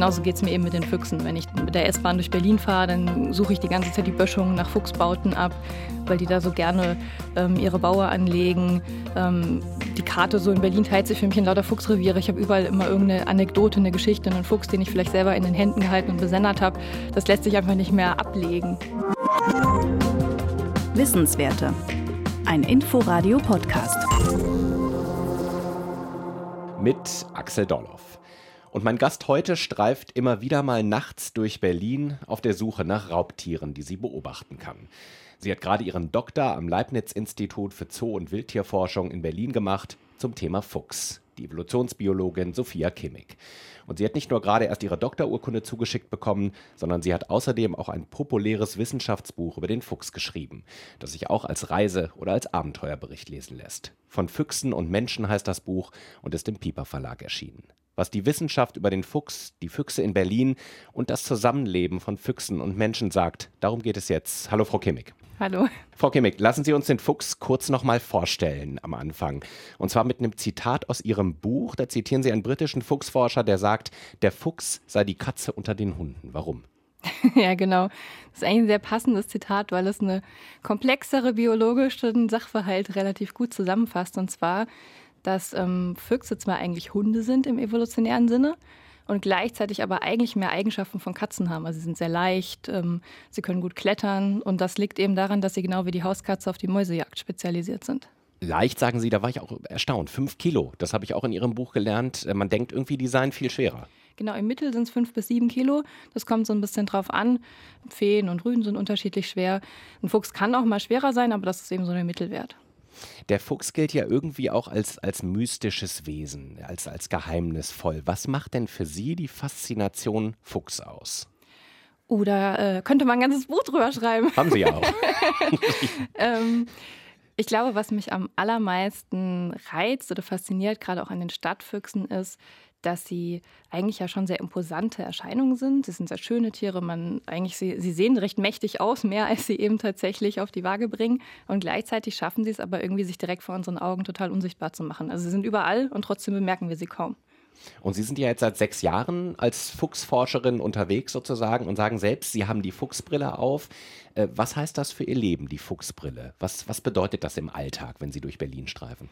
genauso geht es mir eben mit den Füchsen. Wenn ich mit der S-Bahn durch Berlin fahre, dann suche ich die ganze Zeit die Böschungen nach Fuchsbauten ab, weil die da so gerne ähm, ihre Baue anlegen. Ähm, die Karte so in Berlin teilt sich für mich in lauter Fuchsreviere. Ich habe überall immer irgendeine Anekdote, eine Geschichte, einen Fuchs, den ich vielleicht selber in den Händen gehalten und besendet habe. Das lässt sich einfach nicht mehr ablegen. Wissenswerte. Ein Inforadio-Podcast. Mit Axel Dolloff. Und mein Gast heute streift immer wieder mal nachts durch Berlin auf der Suche nach Raubtieren, die sie beobachten kann. Sie hat gerade ihren Doktor am Leibniz-Institut für Zoo- und Wildtierforschung in Berlin gemacht zum Thema Fuchs, die Evolutionsbiologin Sophia Kimmig. Und sie hat nicht nur gerade erst ihre Doktorurkunde zugeschickt bekommen, sondern sie hat außerdem auch ein populäres Wissenschaftsbuch über den Fuchs geschrieben, das sich auch als Reise- oder als Abenteuerbericht lesen lässt. Von Füchsen und Menschen heißt das Buch und ist im Piper Verlag erschienen was die Wissenschaft über den Fuchs, die Füchse in Berlin und das Zusammenleben von Füchsen und Menschen sagt. Darum geht es jetzt. Hallo, Frau Kimmig. Hallo. Frau Kimmig, lassen Sie uns den Fuchs kurz nochmal vorstellen am Anfang. Und zwar mit einem Zitat aus Ihrem Buch. Da zitieren Sie einen britischen Fuchsforscher, der sagt, der Fuchs sei die Katze unter den Hunden. Warum? ja, genau. Das ist eigentlich ein sehr passendes Zitat, weil es eine komplexere biologische Sachverhalt relativ gut zusammenfasst. Und zwar dass ähm, Füchse zwar eigentlich Hunde sind im evolutionären Sinne und gleichzeitig aber eigentlich mehr Eigenschaften von Katzen haben. Also sie sind sehr leicht, ähm, sie können gut klettern und das liegt eben daran, dass sie genau wie die Hauskatze auf die Mäusejagd spezialisiert sind. Leicht, sagen Sie, da war ich auch erstaunt. Fünf Kilo, das habe ich auch in Ihrem Buch gelernt. Äh, man denkt irgendwie, die seien viel schwerer. Genau, im Mittel sind es fünf bis sieben Kilo. Das kommt so ein bisschen drauf an. Feen und Rüden sind unterschiedlich schwer. Ein Fuchs kann auch mal schwerer sein, aber das ist eben so der Mittelwert. Der Fuchs gilt ja irgendwie auch als, als mystisches Wesen, als, als geheimnisvoll. Was macht denn für Sie die Faszination Fuchs aus? Oder oh, äh, könnte man ein ganzes Buch drüber schreiben. Haben Sie ja auch. ähm, ich glaube, was mich am allermeisten reizt oder fasziniert, gerade auch an den Stadtfüchsen, ist, dass sie eigentlich ja schon sehr imposante Erscheinungen sind. Sie sind sehr schöne Tiere. Man eigentlich sie, sie sehen recht mächtig aus, mehr als sie eben tatsächlich auf die Waage bringen. Und gleichzeitig schaffen sie es aber irgendwie, sich direkt vor unseren Augen total unsichtbar zu machen. Also sie sind überall und trotzdem bemerken wir sie kaum. Und Sie sind ja jetzt seit sechs Jahren als Fuchsforscherin unterwegs sozusagen und sagen selbst, Sie haben die Fuchsbrille auf. Äh, was heißt das für Ihr Leben, die Fuchsbrille? Was, was bedeutet das im Alltag, wenn Sie durch Berlin streifen?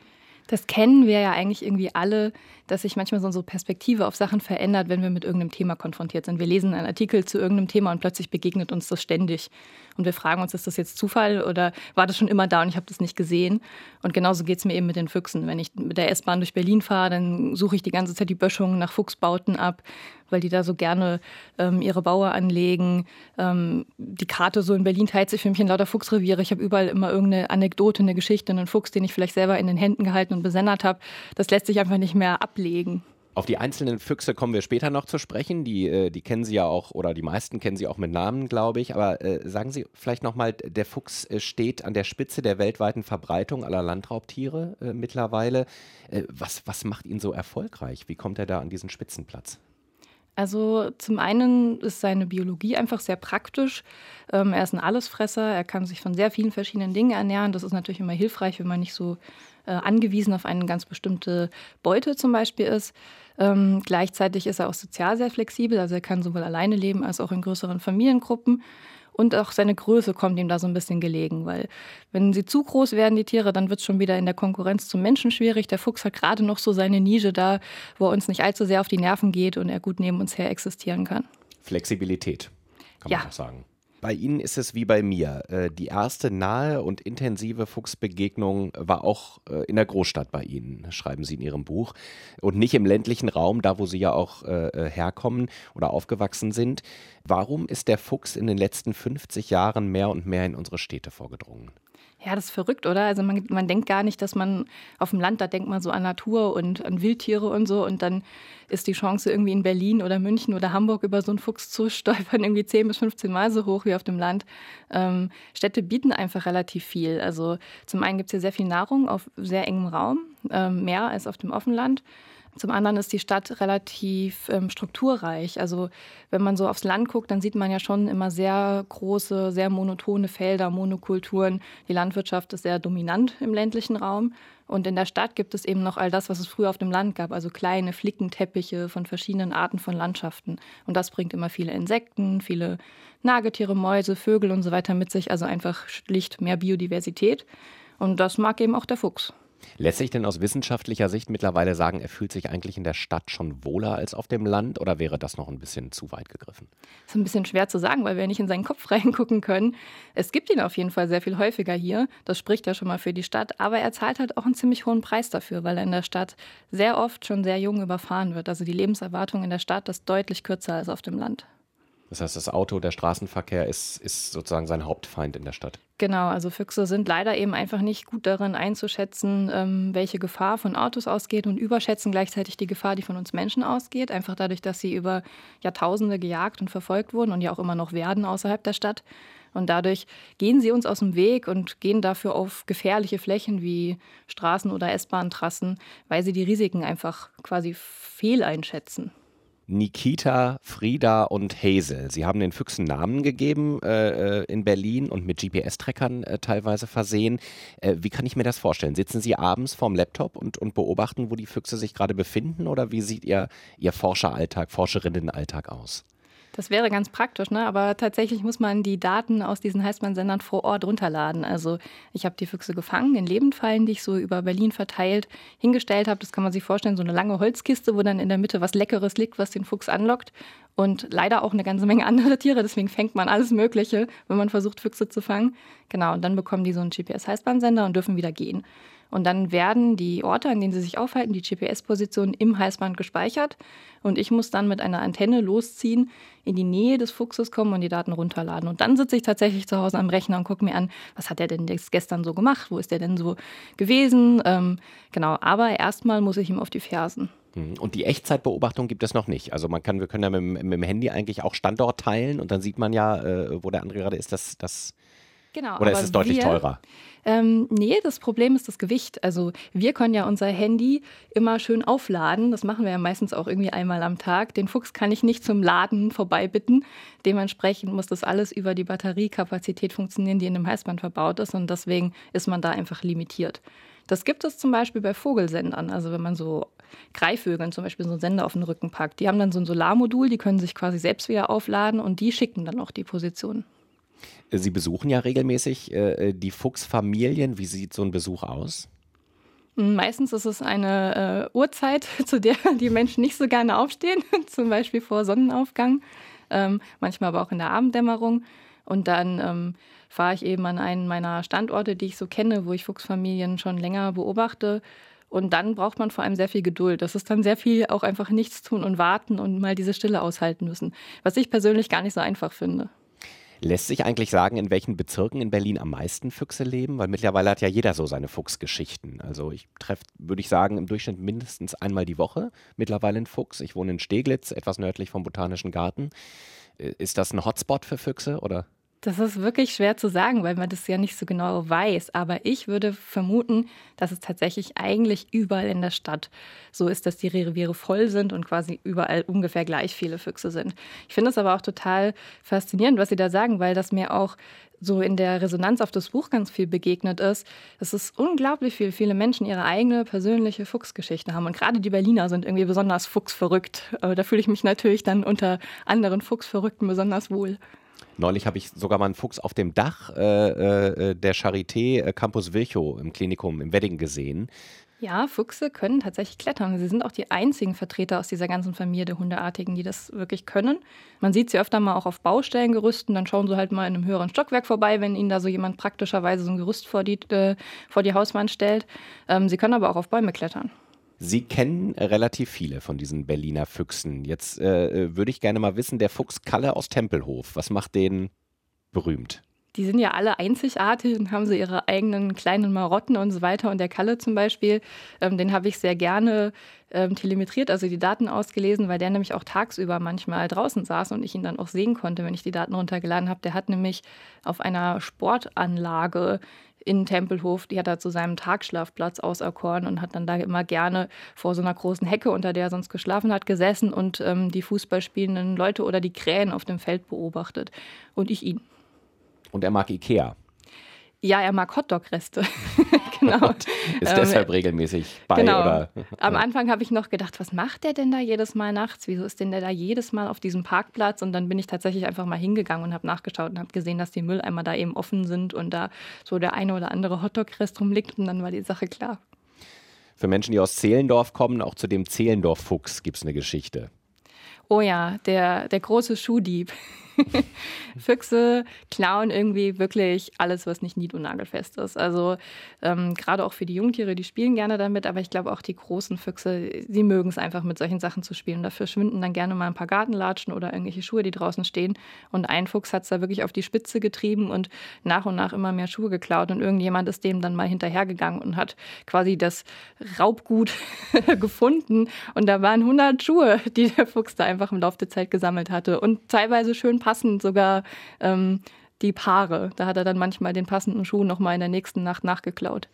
Das kennen wir ja eigentlich irgendwie alle, dass sich manchmal so unsere Perspektive auf Sachen verändert, wenn wir mit irgendeinem Thema konfrontiert sind. Wir lesen einen Artikel zu irgendeinem Thema und plötzlich begegnet uns das ständig. Und wir fragen uns, ist das jetzt Zufall oder war das schon immer da und ich habe das nicht gesehen? Und genauso geht es mir eben mit den Füchsen. Wenn ich mit der S-Bahn durch Berlin fahre, dann suche ich die ganze Zeit die Böschungen nach Fuchsbauten ab, weil die da so gerne ähm, ihre Baue anlegen. Ähm, die Karte so in Berlin teilt sich für mich in lauter Fuchsreviere. Ich habe überall immer irgendeine Anekdote, eine Geschichte, einen Fuchs, den ich vielleicht selber in den Händen gehalten und besendet habe. Das lässt sich einfach nicht mehr ablegen. Auf die einzelnen Füchse kommen wir später noch zu sprechen. Die, äh, die kennen Sie ja auch, oder die meisten kennen Sie auch mit Namen, glaube ich. Aber äh, sagen Sie vielleicht nochmal, der Fuchs äh, steht an der Spitze der weltweiten Verbreitung aller Landraubtiere äh, mittlerweile. Äh, was, was macht ihn so erfolgreich? Wie kommt er da an diesen Spitzenplatz? Also zum einen ist seine Biologie einfach sehr praktisch. Ähm, er ist ein Allesfresser, er kann sich von sehr vielen verschiedenen Dingen ernähren. Das ist natürlich immer hilfreich, wenn man nicht so äh, angewiesen auf eine ganz bestimmte Beute zum Beispiel ist. Ähm, gleichzeitig ist er auch sozial sehr flexibel, also er kann sowohl alleine leben als auch in größeren Familiengruppen. Und auch seine Größe kommt ihm da so ein bisschen gelegen, weil wenn sie zu groß werden, die Tiere, dann wird es schon wieder in der Konkurrenz zum Menschen schwierig. Der Fuchs hat gerade noch so seine Nische da, wo er uns nicht allzu sehr auf die Nerven geht und er gut neben uns her existieren kann. Flexibilität, kann man auch sagen. Bei Ihnen ist es wie bei mir. Äh, die erste nahe und intensive Fuchsbegegnung war auch äh, in der Großstadt bei Ihnen, schreiben Sie in Ihrem Buch. Und nicht im ländlichen Raum, da wo Sie ja auch äh, herkommen oder aufgewachsen sind. Warum ist der Fuchs in den letzten 50 Jahren mehr und mehr in unsere Städte vorgedrungen? Ja, das ist verrückt, oder? Also man, man denkt gar nicht, dass man auf dem Land, da denkt man so an Natur und an Wildtiere und so. Und dann ist die Chance irgendwie in Berlin oder München oder Hamburg über so einen Fuchs zu stolpern irgendwie 10 bis 15 Mal so hoch wie auf dem Land. Ähm, Städte bieten einfach relativ viel. Also zum einen gibt es hier sehr viel Nahrung auf sehr engem Raum, ähm, mehr als auf dem Offenland. Zum anderen ist die Stadt relativ ähm, strukturreich. Also wenn man so aufs Land guckt, dann sieht man ja schon immer sehr große, sehr monotone Felder, Monokulturen. Die Landwirtschaft ist sehr dominant im ländlichen Raum. Und in der Stadt gibt es eben noch all das, was es früher auf dem Land gab, also kleine Flickenteppiche von verschiedenen Arten von Landschaften. Und das bringt immer viele Insekten, viele Nagetiere, Mäuse, Vögel und so weiter mit sich, also einfach schlicht mehr Biodiversität. Und das mag eben auch der Fuchs. Lässt sich denn aus wissenschaftlicher Sicht mittlerweile sagen, er fühlt sich eigentlich in der Stadt schon wohler als auf dem Land oder wäre das noch ein bisschen zu weit gegriffen? Das ist ein bisschen schwer zu sagen, weil wir nicht in seinen Kopf reingucken können. Es gibt ihn auf jeden Fall sehr viel häufiger hier. Das spricht ja schon mal für die Stadt. Aber er zahlt halt auch einen ziemlich hohen Preis dafür, weil er in der Stadt sehr oft schon sehr jung überfahren wird. Also die Lebenserwartung in der Stadt ist deutlich kürzer als auf dem Land. Das heißt, das Auto, der Straßenverkehr ist, ist sozusagen sein Hauptfeind in der Stadt. Genau, also Füchse sind leider eben einfach nicht gut darin einzuschätzen, ähm, welche Gefahr von Autos ausgeht und überschätzen gleichzeitig die Gefahr, die von uns Menschen ausgeht. Einfach dadurch, dass sie über Jahrtausende gejagt und verfolgt wurden und ja auch immer noch werden außerhalb der Stadt. Und dadurch gehen sie uns aus dem Weg und gehen dafür auf gefährliche Flächen wie Straßen oder S-Bahn-Trassen, weil sie die Risiken einfach quasi fehleinschätzen. Nikita, Frieda und Hazel. Sie haben den Füchsen Namen gegeben äh, äh in Berlin und mit GPS-Trackern äh, teilweise versehen. Äh, wie kann ich mir das vorstellen? Sitzen Sie abends vorm Laptop und, und beobachten, wo die Füchse sich gerade befinden? Oder wie sieht Ihr, Ihr Forscheralltag, Forscherinnenalltag aus? Das wäre ganz praktisch, ne? aber tatsächlich muss man die Daten aus diesen Heißmann-Sendern vor Ort runterladen. Also ich habe die Füchse gefangen in Lebendfallen, die ich so über Berlin verteilt hingestellt habe. Das kann man sich vorstellen, so eine lange Holzkiste, wo dann in der Mitte was Leckeres liegt, was den Fuchs anlockt. Und leider auch eine ganze Menge andere Tiere. Deswegen fängt man alles Mögliche, wenn man versucht, Füchse zu fangen. Genau, und dann bekommen die so einen GPS-Heißbahnsender und dürfen wieder gehen. Und dann werden die Orte, an denen sie sich aufhalten, die GPS-Positionen im Halsband gespeichert. Und ich muss dann mit einer Antenne losziehen, in die Nähe des Fuchses kommen und die Daten runterladen. Und dann sitze ich tatsächlich zu Hause am Rechner und gucke mir an, was hat er denn gestern so gemacht? Wo ist er denn so gewesen? Ähm, genau, aber erstmal muss ich ihm auf die Fersen. Hm, und die Echtzeitbeobachtung gibt es noch nicht. Also man kann, wir können ja mit, mit dem Handy eigentlich auch Standort teilen und dann sieht man ja, äh, wo der andere gerade ist. Das, das Genau, Oder ist es deutlich wir, teurer? Ähm, nee, das Problem ist das Gewicht. Also wir können ja unser Handy immer schön aufladen. Das machen wir ja meistens auch irgendwie einmal am Tag. Den Fuchs kann ich nicht zum Laden vorbeibitten. Dementsprechend muss das alles über die Batteriekapazität funktionieren, die in dem Heißband verbaut ist. Und deswegen ist man da einfach limitiert. Das gibt es zum Beispiel bei Vogelsendern. Also wenn man so Greifvögeln zum Beispiel so einen Sender auf den Rücken packt. Die haben dann so ein Solarmodul, die können sich quasi selbst wieder aufladen und die schicken dann auch die Position. Sie besuchen ja regelmäßig äh, die Fuchsfamilien. Wie sieht so ein Besuch aus? Meistens ist es eine äh, Uhrzeit, zu der die Menschen nicht so gerne aufstehen, zum Beispiel vor Sonnenaufgang, ähm, manchmal aber auch in der Abenddämmerung. Und dann ähm, fahre ich eben an einen meiner Standorte, die ich so kenne, wo ich Fuchsfamilien schon länger beobachte. Und dann braucht man vor allem sehr viel Geduld. Das ist dann sehr viel auch einfach nichts tun und warten und mal diese Stille aushalten müssen, was ich persönlich gar nicht so einfach finde. Lässt sich eigentlich sagen, in welchen Bezirken in Berlin am meisten Füchse leben? Weil mittlerweile hat ja jeder so seine Fuchsgeschichten. Also ich treffe, würde ich sagen, im Durchschnitt mindestens einmal die Woche mittlerweile einen Fuchs. Ich wohne in Steglitz, etwas nördlich vom Botanischen Garten. Äh, ist das ein Hotspot für Füchse oder? Das ist wirklich schwer zu sagen, weil man das ja nicht so genau weiß. Aber ich würde vermuten, dass es tatsächlich eigentlich überall in der Stadt so ist, dass die Reviere voll sind und quasi überall ungefähr gleich viele Füchse sind. Ich finde es aber auch total faszinierend, was Sie da sagen, weil das mir auch so in der Resonanz auf das Buch ganz viel begegnet ist. Es ist unglaublich viel, viele Menschen ihre eigene persönliche Fuchsgeschichte haben. Und gerade die Berliner sind irgendwie besonders fuchsverrückt. Da fühle ich mich natürlich dann unter anderen Fuchsverrückten besonders wohl. Neulich habe ich sogar mal einen Fuchs auf dem Dach äh, äh, der Charité äh, Campus Virchow im Klinikum im Wedding gesehen. Ja, Füchse können tatsächlich klettern. Sie sind auch die einzigen Vertreter aus dieser ganzen Familie der Hundeartigen, die das wirklich können. Man sieht sie öfter mal auch auf Baustellengerüsten, dann schauen sie halt mal in einem höheren Stockwerk vorbei, wenn ihnen da so jemand praktischerweise so ein Gerüst vor die, äh, vor die Hauswand stellt. Ähm, sie können aber auch auf Bäume klettern. Sie kennen relativ viele von diesen Berliner Füchsen. Jetzt äh, würde ich gerne mal wissen, der Fuchs Kalle aus Tempelhof, was macht den berühmt? Die sind ja alle einzigartig und haben so ihre eigenen kleinen Marotten und so weiter. Und der Kalle zum Beispiel, ähm, den habe ich sehr gerne ähm, telemetriert, also die Daten ausgelesen, weil der nämlich auch tagsüber manchmal draußen saß und ich ihn dann auch sehen konnte, wenn ich die Daten runtergeladen habe. Der hat nämlich auf einer Sportanlage in Tempelhof, die hat er zu seinem Tagschlafplatz auserkoren und hat dann da immer gerne vor so einer großen Hecke, unter der er sonst geschlafen hat, gesessen und ähm, die Fußballspielenden Leute oder die Krähen auf dem Feld beobachtet. Und ich ihn. Und er mag Ikea. Ja, er mag Hotdog-Reste. genau. Und ist deshalb ähm, regelmäßig bei genau. oder? Am Anfang habe ich noch gedacht, was macht der denn da jedes Mal nachts? Wieso ist denn der da jedes Mal auf diesem Parkplatz? Und dann bin ich tatsächlich einfach mal hingegangen und habe nachgeschaut und habe gesehen, dass die Mülleimer da eben offen sind und da so der eine oder andere Hotdog-Rest rumliegt und dann war die Sache klar. Für Menschen, die aus Zehlendorf kommen, auch zu dem Zehlendorf-Fuchs gibt es eine Geschichte. Oh ja, der, der große Schuhdieb. Füchse klauen irgendwie wirklich alles, was nicht nied- und nagelfest ist. Also ähm, gerade auch für die Jungtiere, die spielen gerne damit, aber ich glaube auch die großen Füchse, sie mögen es einfach mit solchen Sachen zu spielen. Dafür schwinden dann gerne mal ein paar Gartenlatschen oder irgendwelche Schuhe, die draußen stehen. Und ein Fuchs hat es da wirklich auf die Spitze getrieben und nach und nach immer mehr Schuhe geklaut. Und irgendjemand ist dem dann mal hinterhergegangen und hat quasi das Raubgut gefunden. Und da waren 100 Schuhe, die der Fuchs da einfach im Laufe der Zeit gesammelt hatte. Und teilweise schön passend sogar ähm, die Paare. Da hat er dann manchmal den passenden Schuh nochmal in der nächsten Nacht nachgeklaut.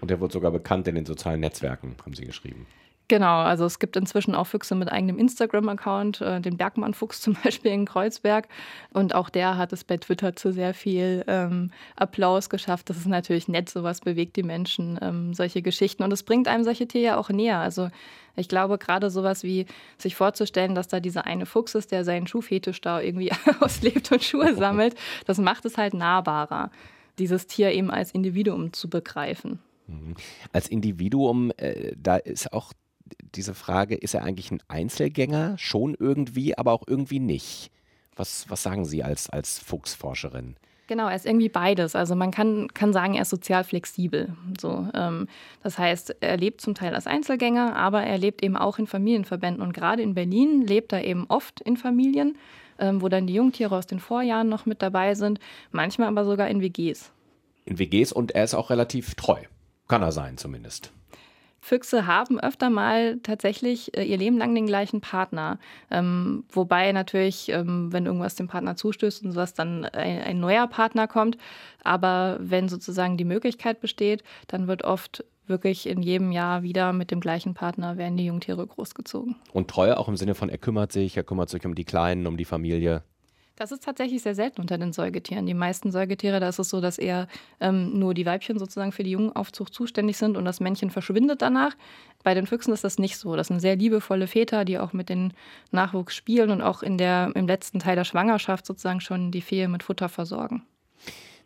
Und der wird sogar bekannt in den sozialen Netzwerken, haben Sie geschrieben. Genau, also es gibt inzwischen auch Füchse mit eigenem Instagram-Account, äh, den Bergmann-Fuchs zum Beispiel in Kreuzberg. Und auch der hat es bei Twitter zu sehr viel ähm, Applaus geschafft. Das ist natürlich nett, sowas bewegt die Menschen, ähm, solche Geschichten. Und es bringt einem solche Tiere auch näher. Also ich glaube, gerade sowas wie sich vorzustellen, dass da dieser eine Fuchs ist, der seinen Schuhfetisch da irgendwie auslebt und Schuhe sammelt, das macht es halt nahbarer, dieses Tier eben als Individuum zu begreifen. Mhm. Als Individuum, äh, da ist auch diese Frage, ist er eigentlich ein Einzelgänger? Schon irgendwie, aber auch irgendwie nicht. Was, was sagen Sie als, als Fuchsforscherin? Genau, er ist irgendwie beides. Also man kann, kann sagen, er ist sozial flexibel. So, ähm, das heißt, er lebt zum Teil als Einzelgänger, aber er lebt eben auch in Familienverbänden. Und gerade in Berlin lebt er eben oft in Familien, ähm, wo dann die Jungtiere aus den Vorjahren noch mit dabei sind, manchmal aber sogar in WGs. In WGs und er ist auch relativ treu. Kann er sein zumindest. Füchse haben öfter mal tatsächlich äh, ihr Leben lang den gleichen Partner. Ähm, wobei natürlich, ähm, wenn irgendwas dem Partner zustößt und sowas, dann ein, ein, neuer Partner kommt. Aber wenn sozusagen die Möglichkeit besteht, dann wird oft wirklich in jedem Jahr wieder mit dem gleichen Partner werden die Jungtiere großgezogen. Und Treue auch im Sinne von, er kümmert sich, er kümmert sich um die Kleinen, um die Familie. Das ist tatsächlich sehr selten unter den Säugetieren. Die meisten Säugetiere, da ist es so, dass eher ähm, nur die Weibchen sozusagen für die Jungenaufzucht zuständig sind und das Männchen verschwindet danach. Bei den Füchsen ist das nicht so. Das sind sehr liebevolle Väter, die auch mit dem Nachwuchs spielen und auch in der, im letzten Teil der Schwangerschaft sozusagen schon die Fehe mit Futter versorgen.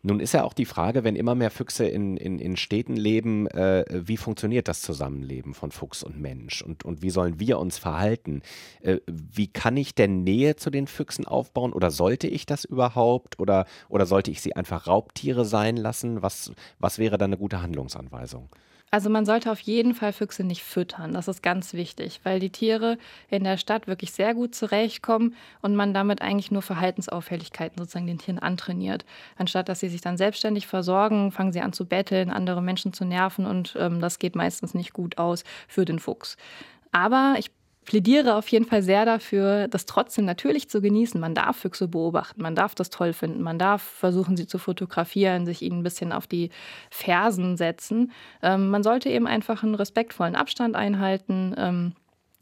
Nun ist ja auch die Frage, wenn immer mehr Füchse in, in, in Städten leben, äh, wie funktioniert das Zusammenleben von Fuchs und Mensch und, und wie sollen wir uns verhalten? Äh, wie kann ich denn Nähe zu den Füchsen aufbauen oder sollte ich das überhaupt oder, oder sollte ich sie einfach Raubtiere sein lassen? Was, was wäre da eine gute Handlungsanweisung? Also man sollte auf jeden Fall Füchse nicht füttern. Das ist ganz wichtig, weil die Tiere in der Stadt wirklich sehr gut zurechtkommen und man damit eigentlich nur Verhaltensauffälligkeiten sozusagen den Tieren antrainiert. Anstatt dass sie sich dann selbstständig versorgen, fangen sie an zu betteln, andere Menschen zu nerven und ähm, das geht meistens nicht gut aus für den Fuchs. Aber ich plädiere auf jeden Fall sehr dafür, das trotzdem natürlich zu genießen. Man darf Füchse beobachten, man darf das toll finden, man darf versuchen, sie zu fotografieren, sich ihnen ein bisschen auf die Fersen setzen. Ähm, man sollte eben einfach einen respektvollen Abstand einhalten. Ähm,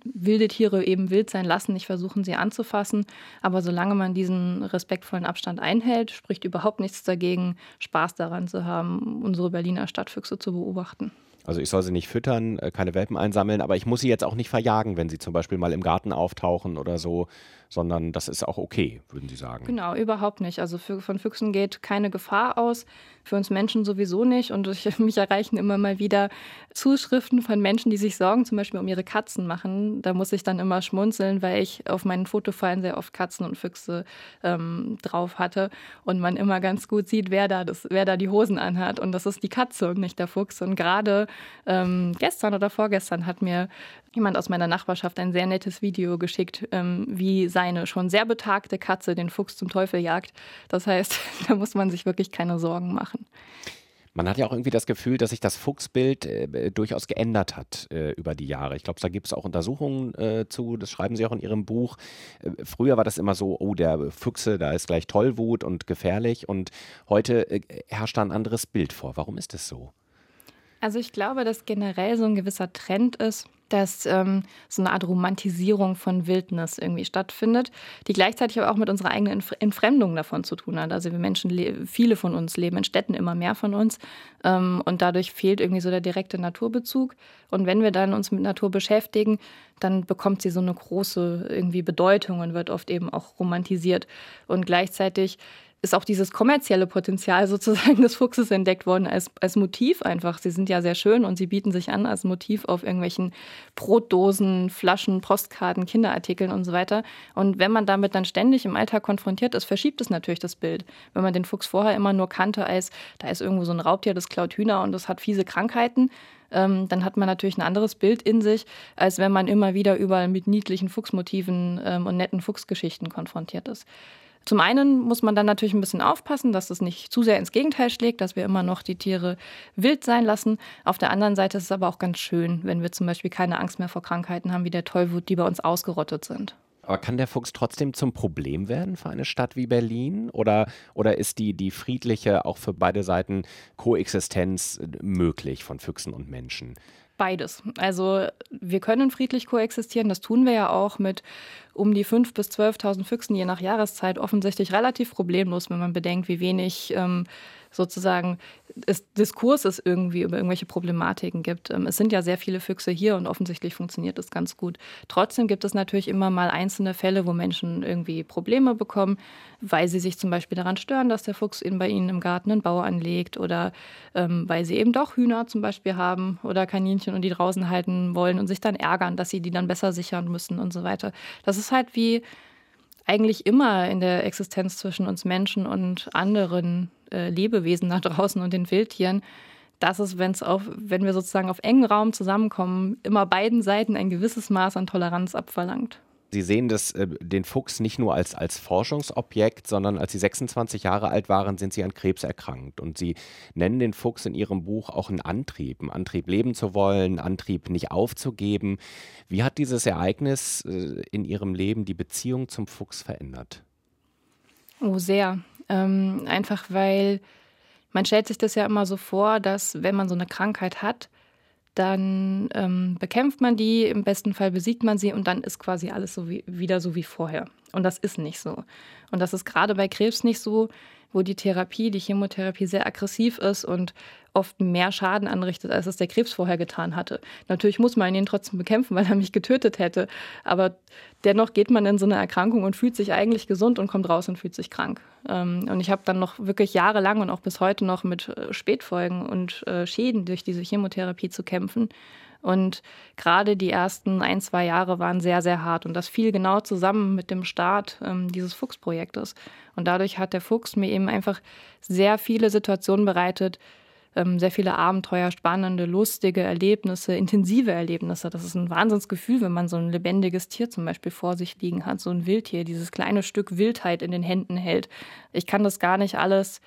wilde Tiere eben wild sein lassen, nicht versuchen, sie anzufassen. Aber solange man diesen respektvollen Abstand einhält, spricht überhaupt nichts dagegen, Spaß daran zu haben, unsere Berliner Stadtfüchse zu beobachten. Also ich soll sie nicht füttern, äh, keine Welpen einsammeln, aber ich muss sie jetzt auch nicht verjagen, wenn sie zum Beispiel mal im Garten auftauchen oder so, sondern das ist auch okay, würden Sie sagen. Genau, überhaupt nicht. Also für, von Füchsen geht keine Gefahr aus, für uns Menschen sowieso nicht. Und ich, mich erreichen immer mal wieder Zuschriften von Menschen, die sich Sorgen zum Beispiel um ihre Katzen machen. Da muss ich dann immer schmunzeln, weil ich auf meinen Fotofallen sehr oft Katzen und Füchse ähm, drauf hatte und man immer ganz gut sieht, wer da, das, wer da die Hosen anhat. Und das ist die Katze und nicht der Fuchs. Und gerade ähm, gestern oder vorgestern hat mir jemand aus meiner Nachbarschaft ein sehr nettes Video geschickt, ähm, wie seine schon sehr betagte Katze den Fuchs zum Teufel jagt. Das heißt, da muss man sich wirklich keine Sorgen machen. Man hat ja auch irgendwie das Gefühl, dass sich das Fuchsbild äh, durchaus geändert hat äh, über die Jahre. Ich glaube, da gibt es auch Untersuchungen äh, zu, das schreiben Sie auch in Ihrem Buch. Äh, früher war das immer so, oh, der Füchse, da ist gleich Tollwut und gefährlich und heute äh, herrscht da ein anderes Bild vor. Warum ist es so? Also ich glaube, dass generell so ein gewisser Trend ist, dass ähm, so eine Art Romantisierung von Wildnis irgendwie stattfindet, die gleichzeitig aber auch mit unserer eigenen Entfremdung davon zu tun hat. Also wir Menschen, viele von uns leben in Städten, immer mehr von uns ähm, und dadurch fehlt irgendwie so der direkte Naturbezug. Und wenn wir dann uns mit Natur beschäftigen, dann bekommt sie so eine große irgendwie Bedeutung und wird oft eben auch romantisiert. Und gleichzeitig ist auch dieses kommerzielle Potenzial sozusagen des Fuchses entdeckt worden als, als Motiv einfach. Sie sind ja sehr schön und sie bieten sich an als Motiv auf irgendwelchen Brotdosen, Flaschen, Postkarten, Kinderartikeln und so weiter. Und wenn man damit dann ständig im Alltag konfrontiert ist, verschiebt es natürlich das Bild. Wenn man den Fuchs vorher immer nur kannte als, da ist irgendwo so ein Raubtier, das klaut Hühner und das hat fiese Krankheiten, ähm, dann hat man natürlich ein anderes Bild in sich, als wenn man immer wieder überall mit niedlichen Fuchsmotiven ähm, und netten Fuchsgeschichten konfrontiert ist. Zum einen muss man dann natürlich ein bisschen aufpassen, dass es nicht zu sehr ins Gegenteil schlägt, dass wir immer noch die Tiere wild sein lassen. Auf der anderen Seite ist es aber auch ganz schön, wenn wir zum Beispiel keine Angst mehr vor Krankheiten haben wie der Tollwut, die bei uns ausgerottet sind. Aber kann der Fuchs trotzdem zum Problem werden für eine Stadt wie Berlin? Oder, oder ist die, die friedliche, auch für beide Seiten Koexistenz möglich von Füchsen und Menschen? Beides. Also wir können friedlich koexistieren, das tun wir ja auch mit um die 5.000 bis 12.000 Füchsen je nach Jahreszeit offensichtlich relativ problemlos, wenn man bedenkt, wie wenig ähm, sozusagen es Diskurses irgendwie über irgendwelche Problematiken gibt. Ähm, es sind ja sehr viele Füchse hier und offensichtlich funktioniert das ganz gut. Trotzdem gibt es natürlich immer mal einzelne Fälle, wo Menschen irgendwie Probleme bekommen, weil sie sich zum Beispiel daran stören, dass der Fuchs bei ihnen im Garten einen Bau anlegt oder ähm, weil sie eben doch Hühner zum Beispiel haben oder Kaninchen und die draußen halten wollen und sich dann ärgern, dass sie die dann besser sichern müssen und so weiter. Das ist halt wie eigentlich immer in der Existenz zwischen uns Menschen und anderen äh, Lebewesen da draußen und den Wildtieren, dass es, wenn's auf, wenn wir sozusagen auf engen Raum zusammenkommen, immer beiden Seiten ein gewisses Maß an Toleranz abverlangt. Sie sehen das, äh, den Fuchs nicht nur als, als Forschungsobjekt, sondern als Sie 26 Jahre alt waren, sind Sie an Krebs erkrankt. Und Sie nennen den Fuchs in Ihrem Buch auch einen Antrieb, einen Antrieb leben zu wollen, einen Antrieb nicht aufzugeben. Wie hat dieses Ereignis äh, in Ihrem Leben die Beziehung zum Fuchs verändert? Oh, sehr. Ähm, einfach weil man stellt sich das ja immer so vor, dass wenn man so eine Krankheit hat, dann ähm, bekämpft man die, im besten Fall besiegt man sie und dann ist quasi alles so wie, wieder so wie vorher. Und das ist nicht so. Und das ist gerade bei Krebs nicht so, wo die Therapie, die Chemotherapie sehr aggressiv ist und oft mehr Schaden anrichtet, als es der Krebs vorher getan hatte. Natürlich muss man ihn trotzdem bekämpfen, weil er mich getötet hätte. Aber dennoch geht man in so eine Erkrankung und fühlt sich eigentlich gesund und kommt raus und fühlt sich krank. Ähm, und ich habe dann noch wirklich jahrelang und auch bis heute noch mit äh, Spätfolgen und äh, Schäden durch diese Chemotherapie zu kämpfen. Und gerade die ersten ein, zwei Jahre waren sehr, sehr hart. Und das fiel genau zusammen mit dem Start ähm, dieses Fuchsprojektes. Und dadurch hat der Fuchs mir eben einfach sehr viele Situationen bereitet, ähm, sehr viele Abenteuer, spannende, lustige Erlebnisse, intensive Erlebnisse. Das ist ein Wahnsinnsgefühl, wenn man so ein lebendiges Tier zum Beispiel vor sich liegen hat, so ein Wildtier, dieses kleine Stück Wildheit in den Händen hält. Ich kann das gar nicht alles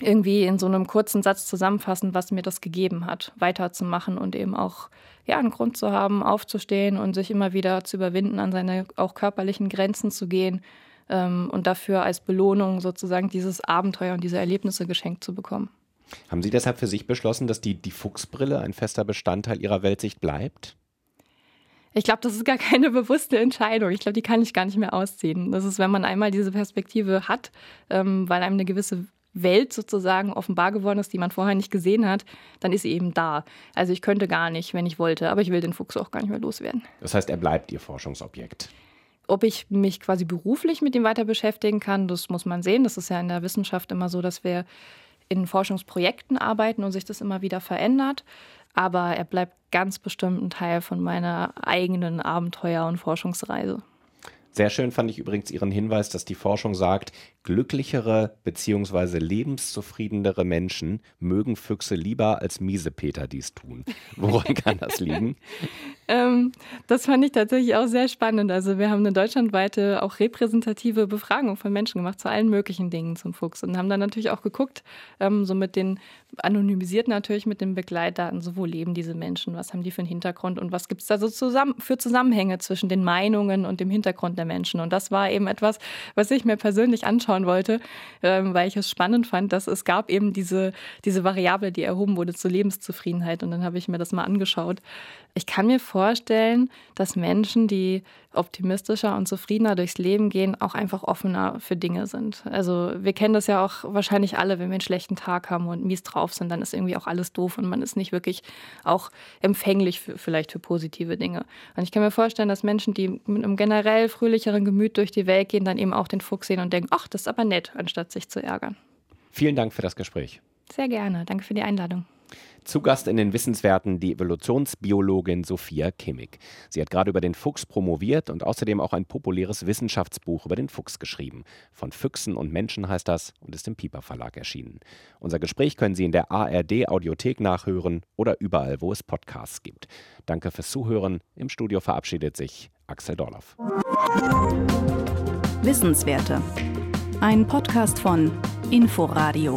irgendwie in so einem kurzen Satz zusammenfassen, was mir das gegeben hat, weiterzumachen und eben auch ja, einen Grund zu haben, aufzustehen und sich immer wieder zu überwinden, an seine auch körperlichen Grenzen zu gehen ähm, und dafür als Belohnung sozusagen dieses Abenteuer und diese Erlebnisse geschenkt zu bekommen. Haben Sie deshalb für sich beschlossen, dass die, die Fuchsbrille ein fester Bestandteil Ihrer Weltsicht bleibt? Ich glaube, das ist gar keine bewusste Entscheidung. Ich glaube, die kann ich gar nicht mehr ausziehen. Das ist, wenn man einmal diese Perspektive hat, ähm, weil einem eine gewisse Welt sozusagen offenbar geworden ist, die man vorher nicht gesehen hat, dann ist sie eben da. Also ich könnte gar nicht, wenn ich wollte, aber ich will den Fuchs auch gar nicht mehr loswerden. Das heißt, er bleibt Ihr Forschungsobjekt. Ob ich mich quasi beruflich mit ihm weiter beschäftigen kann, das muss man sehen. Das ist ja in der Wissenschaft immer so, dass wir in Forschungsprojekten arbeiten und sich das immer wieder verändert. Aber er bleibt ganz bestimmt ein Teil von meiner eigenen Abenteuer- und Forschungsreise. Sehr schön fand ich übrigens Ihren Hinweis, dass die Forschung sagt, glücklichere bzw. lebenszufriedenere Menschen mögen Füchse lieber als Miesepeter dies tun. Woran kann das liegen? Ähm, das fand ich tatsächlich auch sehr spannend. Also wir haben eine deutschlandweite, auch repräsentative Befragung von Menschen gemacht zu allen möglichen Dingen zum Fuchs und haben dann natürlich auch geguckt, ähm, so mit den anonymisiert natürlich mit den Begleitdaten, so wo leben diese Menschen, was haben die für einen Hintergrund und was gibt es da so zusammen, für Zusammenhänge zwischen den Meinungen und dem Hintergrund der Menschen. Und das war eben etwas, was ich mir persönlich anschauen wollte, ähm, weil ich es spannend fand, dass es gab eben diese, diese Variable, die erhoben wurde zur Lebenszufriedenheit. Und dann habe ich mir das mal angeschaut. Ich kann mir vorstellen, dass Menschen, die optimistischer und zufriedener durchs Leben gehen, auch einfach offener für Dinge sind. Also wir kennen das ja auch wahrscheinlich alle, wenn wir einen schlechten Tag haben und mies drauf sind, dann ist irgendwie auch alles doof und man ist nicht wirklich auch empfänglich für, vielleicht für positive Dinge. Und ich kann mir vorstellen, dass Menschen, die mit einem generell fröhlicheren Gemüt durch die Welt gehen, dann eben auch den Fuchs sehen und denken, ach, das ist aber nett, anstatt sich zu ärgern. Vielen Dank für das Gespräch. Sehr gerne. Danke für die Einladung. Zu Gast in den Wissenswerten die Evolutionsbiologin Sophia Kimmig. Sie hat gerade über den Fuchs promoviert und außerdem auch ein populäres Wissenschaftsbuch über den Fuchs geschrieben. Von Füchsen und Menschen heißt das und ist im Piper Verlag erschienen. Unser Gespräch können Sie in der ARD Audiothek nachhören oder überall, wo es Podcasts gibt. Danke fürs Zuhören. Im Studio verabschiedet sich Axel Dorloff. Wissenswerte. Ein Podcast von Inforadio.